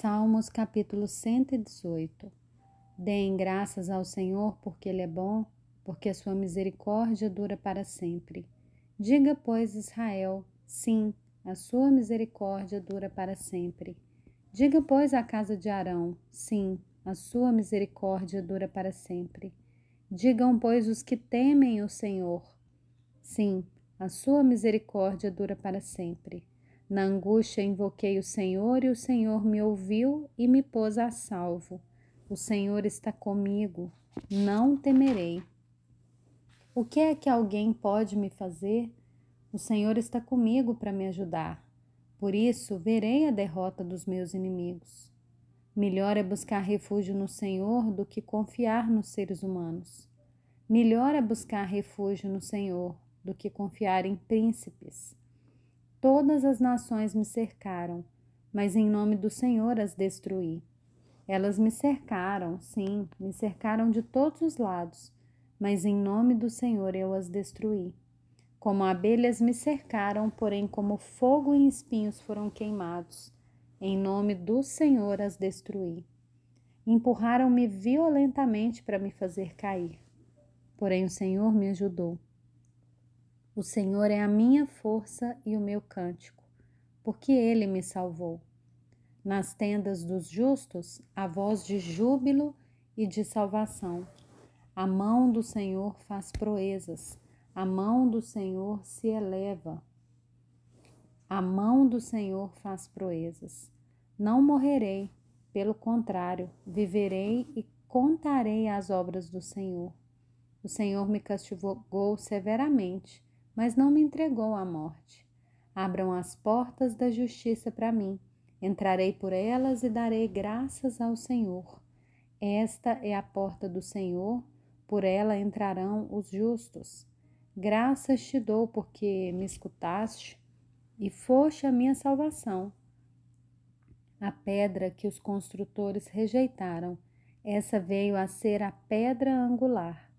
Salmos capítulo 118 Deem graças ao Senhor porque Ele é bom, porque a sua misericórdia dura para sempre. Diga, pois, Israel, sim, a sua misericórdia dura para sempre. Diga, pois, a casa de Arão, sim, a sua misericórdia dura para sempre. Digam, pois, os que temem o Senhor, sim, a sua misericórdia dura para sempre. Na angústia invoquei o Senhor e o Senhor me ouviu e me pôs a salvo. O Senhor está comigo, não temerei. O que é que alguém pode me fazer? O Senhor está comigo para me ajudar. Por isso, verei a derrota dos meus inimigos. Melhor é buscar refúgio no Senhor do que confiar nos seres humanos. Melhor é buscar refúgio no Senhor do que confiar em príncipes. Todas as nações me cercaram, mas em nome do Senhor as destruí. Elas me cercaram, sim, me cercaram de todos os lados, mas em nome do Senhor eu as destruí. Como abelhas me cercaram, porém como fogo e espinhos foram queimados. Em nome do Senhor as destruí. Empurraram-me violentamente para me fazer cair. Porém o Senhor me ajudou. O Senhor é a minha força e o meu cântico, porque ele me salvou. Nas tendas dos justos, a voz de júbilo e de salvação. A mão do Senhor faz proezas, a mão do Senhor se eleva. A mão do Senhor faz proezas. Não morrerei, pelo contrário, viverei e contarei as obras do Senhor. O Senhor me castigou severamente mas não me entregou à morte. Abram as portas da justiça para mim. Entrarei por elas e darei graças ao Senhor. Esta é a porta do Senhor, por ela entrarão os justos. Graças te dou porque me escutaste e foste a minha salvação. A pedra que os construtores rejeitaram, essa veio a ser a pedra angular.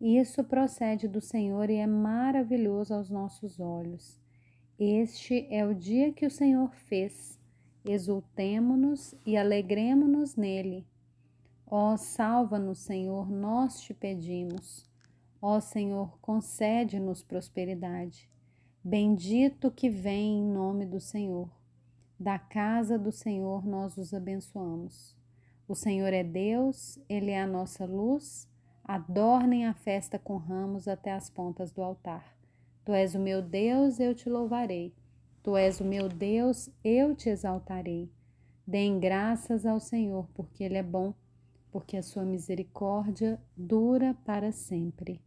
Isso procede do Senhor e é maravilhoso aos nossos olhos. Este é o dia que o Senhor fez. Exultemo-nos e alegremo-nos nele. Ó, salva-nos, Senhor, nós te pedimos. Ó Senhor, concede-nos prosperidade. Bendito que vem em nome do Senhor. Da casa do Senhor nós os abençoamos. O Senhor é Deus, Ele é a nossa luz Adornem a festa com ramos até as pontas do altar. Tu és o meu Deus, eu te louvarei. Tu és o meu Deus, eu te exaltarei. Deem graças ao Senhor, porque Ele é bom, porque a sua misericórdia dura para sempre.